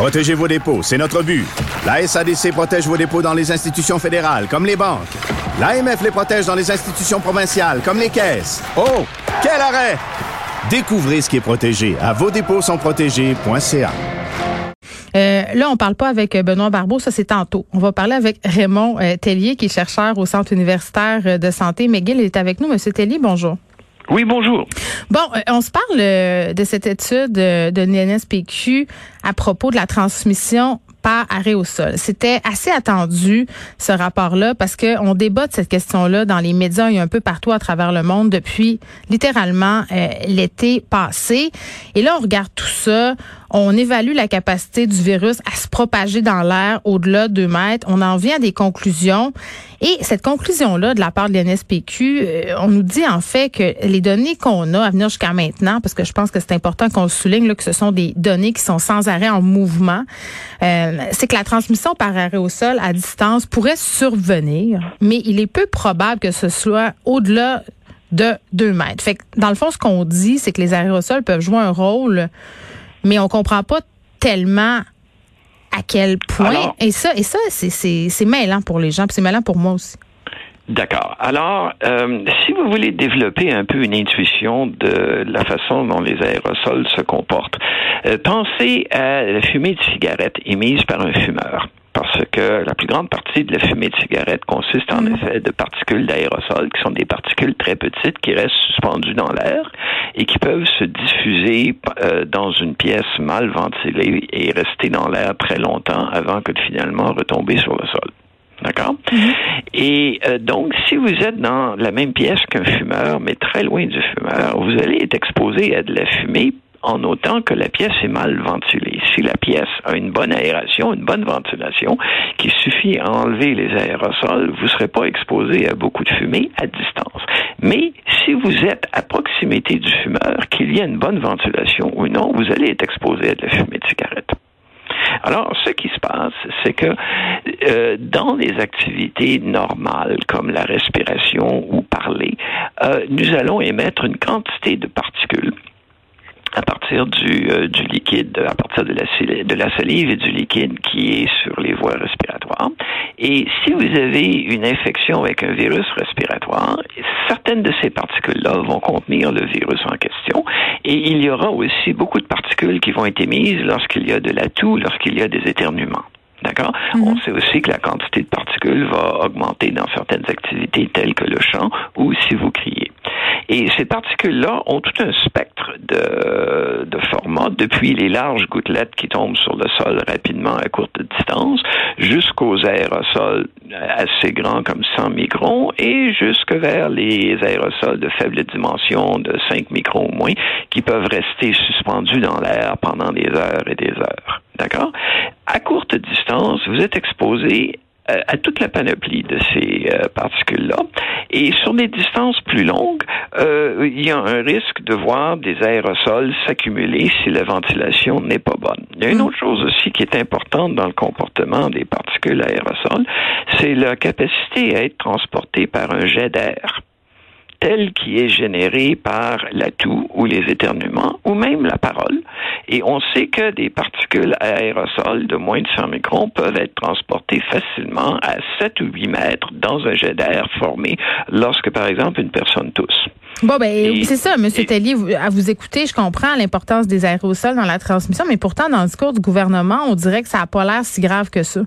Protégez vos dépôts, c'est notre but. La SADC protège vos dépôts dans les institutions fédérales, comme les banques. L'AMF les protège dans les institutions provinciales, comme les caisses. Oh, quel arrêt! Découvrez ce qui est protégé à vos dépôts sont protégés.ca. Euh, là, on parle pas avec Benoît Barbeau, ça c'est tantôt. On va parler avec Raymond euh, Tellier, qui est chercheur au Centre universitaire de santé McGill. est avec nous. Monsieur Tellier, bonjour. Oui, bonjour. Bon, euh, on se parle euh, de cette étude de, de l'NSPQ à propos de la transmission par arrêt au sol. C'était assez attendu ce rapport-là parce que on débat de cette question-là dans les médias et un peu partout à travers le monde depuis littéralement euh, l'été passé. Et là, on regarde tout ça, on évalue la capacité du virus à se propager dans l'air au-delà de 2 mètres. On en vient à des conclusions. Et cette conclusion-là, de la part de l'NSPQ, euh, on nous dit en fait que les données qu'on a à venir jusqu'à maintenant, parce que je pense que c'est important qu'on souligne là, que ce sont des données qui sont sans arrêt en mouvement, euh, c'est que la transmission par arrêt à distance pourrait survenir, mais il est peu probable que ce soit au-delà de 2 mètres. Fait dans le fond, ce qu'on dit, c'est que les aérosols peuvent jouer un rôle mais on comprend pas tellement à quel point. et ça, et ça, c'est mêlant pour les gens, puis c'est mêlant pour moi aussi. D'accord. Alors, euh, si vous voulez développer un peu une intuition de la façon dont les aérosols se comportent, euh, pensez à la fumée de cigarette émise par un fumeur parce que la plus grande partie de la fumée de cigarette consiste en mm. effet de particules d'aérosol, qui sont des particules très petites qui restent suspendues dans l'air et qui peuvent se diffuser euh, dans une pièce mal ventilée et rester dans l'air très longtemps avant que de finalement retomber sur le sol. D'accord? Mm-hmm. Et euh, donc, si vous êtes dans la même pièce qu'un fumeur, mais très loin du fumeur, vous allez être exposé à de la fumée en autant que la pièce est mal ventilée. Si la pièce a une bonne aération, une bonne ventilation, qui suffit à enlever les aérosols, vous ne serez pas exposé à beaucoup de fumée à distance. Mais si vous êtes à proximité du fumeur, qu'il y ait une bonne ventilation ou non, vous allez être exposé à de la fumée de cigarette. Alors, ce qui se passe, c'est que euh, dans les activités normales comme la respiration ou parler, euh, nous allons émettre une quantité de particules à partir du, euh, du liquide, à partir de la, de la salive et du liquide qui est sur les voies respiratoires. Et si vous avez une infection avec un virus respiratoire, certaines de ces particules-là vont contenir le virus en question. Et il y aura aussi beaucoup de particules qui vont être émises lorsqu'il y a de la toux, lorsqu'il y a des éternuements. D'accord? Mhm. On sait aussi que la quantité de particules va augmenter dans certaines activités telles que le chant ou si vous criez. Et ces particules-là ont tout un spectre de, depuis les larges gouttelettes qui tombent sur le sol rapidement à courte distance, jusqu'aux aérosols assez grands comme 100 microns, et jusque vers les aérosols de faible dimension de 5 microns ou moins, qui peuvent rester suspendus dans l'air pendant des heures et des heures. D'accord? À courte distance, vous êtes exposé euh, à toute la panoplie de ces euh, particules-là. Et sur des distances plus longues, euh, il y a un risque de voir des aérosols s'accumuler si la ventilation n'est pas bonne. Il y a une mm. autre chose aussi qui est importante dans le comportement des particules aérosols, c'est la capacité à être transportée par un jet d'air tel qui est généré par la toux ou les éternuements ou même la parole. Et on sait que des particules aérosols de moins de 100 microns peuvent être transportées facilement à 7 ou 8 mètres dans un jet d'air formé lorsque, par exemple, une personne tousse. Bon, ben, c'est ça, M. Tellier, à vous écouter, je comprends l'importance des aérosols dans la transmission, mais pourtant, dans le discours du gouvernement, on dirait que ça n'a pas l'air si grave que ça.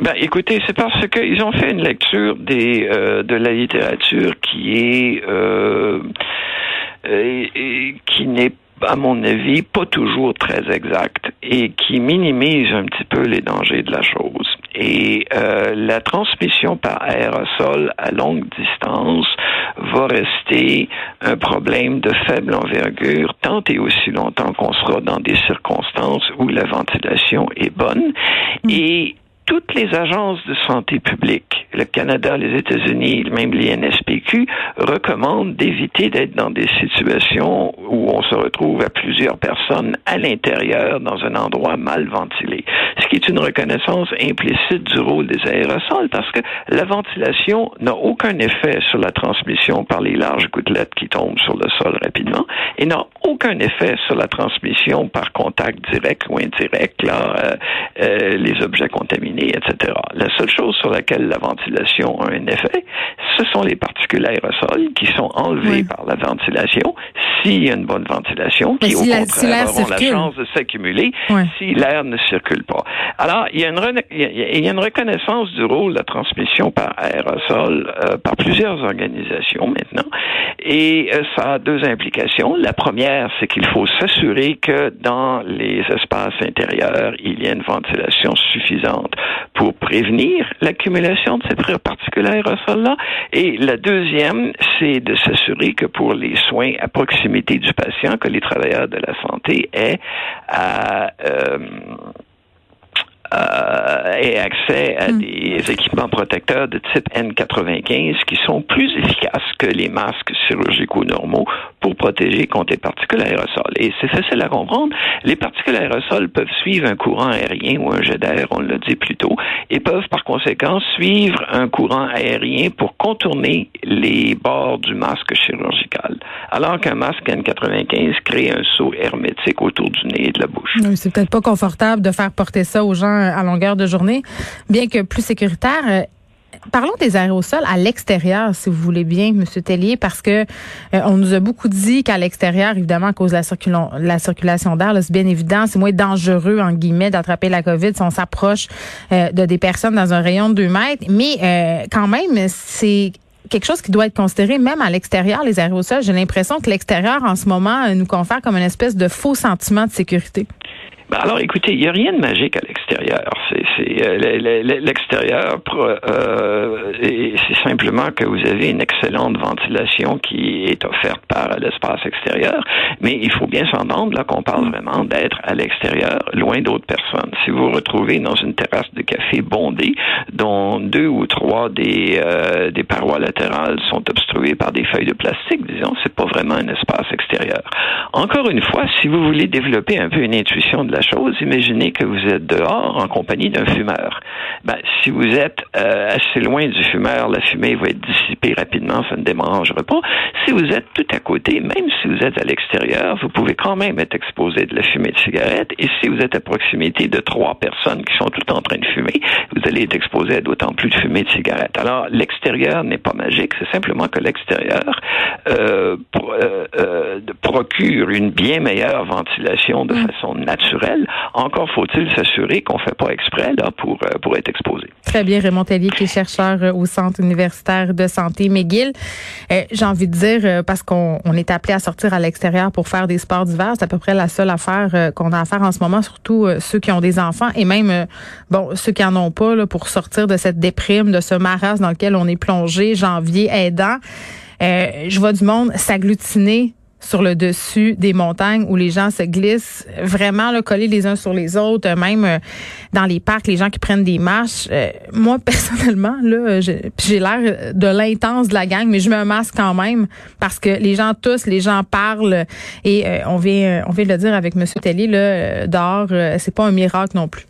Ben, écoutez, c'est parce qu'ils ont fait une lecture des euh, de la littérature qui est euh, qui n'est à mon avis, pas toujours très exacte et qui minimise un petit peu les dangers de la chose. Et euh, la transmission par aérosol à longue distance va rester un problème de faible envergure tant et aussi longtemps qu'on sera dans des circonstances où la ventilation est bonne. Mm. Et toutes les agences de santé publique, le Canada, les États-Unis, même les NSPQ, recommandent d'éviter d'être dans des situations où on se retrouve à plusieurs personnes à l'intérieur dans un endroit mal ventilé. Ce qui est une reconnaissance implicite du rôle des aérosols parce que la ventilation n'a aucun effet sur la transmission par les larges gouttelettes qui tombent sur le sol rapidement et n'a aucun effet sur la transmission par contact direct ou indirect, là, euh, euh, les objets contaminés, etc. La seule chose sur laquelle la ventilation a un effet, ce sont les particules aérosols qui sont enlevées par la ventilation s'il y a une bonne ventilation, qui au contraire auront la chance de s'accumuler si l'air ne circule pas. Alors, il y, a une il y a une reconnaissance du rôle de la transmission par aérosol euh, par plusieurs organisations maintenant, et euh, ça a deux implications. La première, c'est qu'il faut s'assurer que dans les espaces intérieurs, il y a une ventilation suffisante pour prévenir l'accumulation de ces particules aérosols-là. Et la deuxième, c'est de s'assurer que pour les soins à proximité du patient, que les travailleurs de la santé aient à euh, euh, et accès à hmm. des équipements protecteurs de type N95 qui sont plus efficaces que les masques chirurgicaux normaux pour protéger contre les particules aérosols. Et c'est facile à comprendre. Les particules aérosols peuvent suivre un courant aérien ou un jet d'air, on l'a dit plus tôt, et peuvent par conséquent suivre un courant aérien pour contourner les bords du masque chirurgical. Alors qu'un masque N95 crée un saut hermétique autour du nez et de la bouche. c'est peut-être pas confortable de faire porter ça aux gens à longueur de journée, bien que plus sécuritaire. Euh, parlons des aérosols à l'extérieur, si vous voulez bien, Monsieur Tellier, parce que euh, on nous a beaucoup dit qu'à l'extérieur, évidemment, à cause de la, la circulation d'air, c'est bien évident, c'est moins dangereux, en guillemets, d'attraper la COVID si on s'approche euh, de des personnes dans un rayon de 2 mètres. Mais quand même, c'est quelque chose qui doit être considéré même à l'extérieur, les aérosols. J'ai l'impression que l'extérieur, en ce moment, nous confère comme une espèce de faux sentiment de sécurité. Ben alors, écoutez, il n'y a rien de magique à l'extérieur. Euh, l'extérieur, euh, c'est simplement que vous avez une excellente ventilation qui est offerte par l'espace extérieur, mais il faut bien s'entendre là qu'on parle vraiment d'être à l'extérieur, loin d'autres personnes. Si vous vous retrouvez dans une terrasse de café bondée, dont deux ou trois des euh, des parois latérales sont obstruées par des feuilles de plastique, disons, c'est pas vraiment un espace extérieur. Encore une fois, si vous voulez développer un peu une intuition de la chose. Imaginez que vous êtes dehors en compagnie d'un fumeur. Ben, si vous êtes euh, assez loin du fumeur, la fumée va être dissipée rapidement, ça ne dérangera pas. Si vous êtes tout à côté, même si vous êtes à l'extérieur, vous pouvez quand même être exposé de la fumée de cigarette. Et si vous êtes à proximité de trois personnes qui sont toutes en train de fumer, vous allez être exposé à d'autant plus de fumée de cigarette. Alors, l'extérieur n'est pas magique, c'est simplement que l'extérieur euh, euh, procure une bien meilleure ventilation de mm. façon naturelle encore faut-il s'assurer qu'on ne fait pas exprès là, pour, euh, pour être exposé. Très bien, Raymond Tellier, qui est chercheur euh, au Centre universitaire de santé McGill. Euh, j'ai envie de dire, parce qu'on est appelé à sortir à l'extérieur pour faire des sports d'hiver, c'est à peu près la seule affaire qu'on a à faire en ce moment, surtout ceux qui ont des enfants et même bon ceux qui en ont pas là, pour sortir de cette déprime, de ce marasme dans lequel on est plongé, janvier aidant. je vois du monde s'agglutiner sur le dessus des montagnes où les gens se glissent, vraiment là, collés les uns sur les autres, même euh, dans les parcs, les gens qui prennent des marches. Euh, moi, personnellement, là, j'ai l'air de l'intense de la gang, mais je un masque quand même parce que les gens tous, les gens parlent et euh, on vient, on vient de le dire avec Monsieur Tellier, là, dehors, c'est pas un miracle non plus.